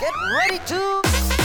Get ready to.